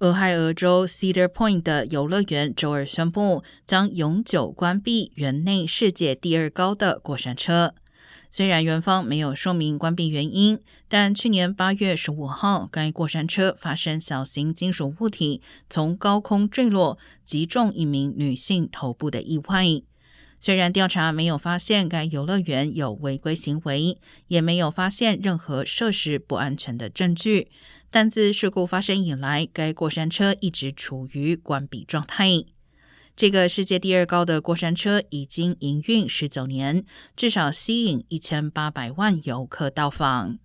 俄亥俄州 Cedar Point 的游乐园周二宣布，将永久关闭园内世界第二高的过山车。虽然园方没有说明关闭原因，但去年八月十五号，该过山车发生小型金属物体从高空坠落，击中一名女性头部的意外。虽然调查没有发现该游乐园有违规行为，也没有发现任何设施不安全的证据，但自事故发生以来，该过山车一直处于关闭状态。这个世界第二高的过山车已经营运十九年，至少吸引一千八百万游客到访。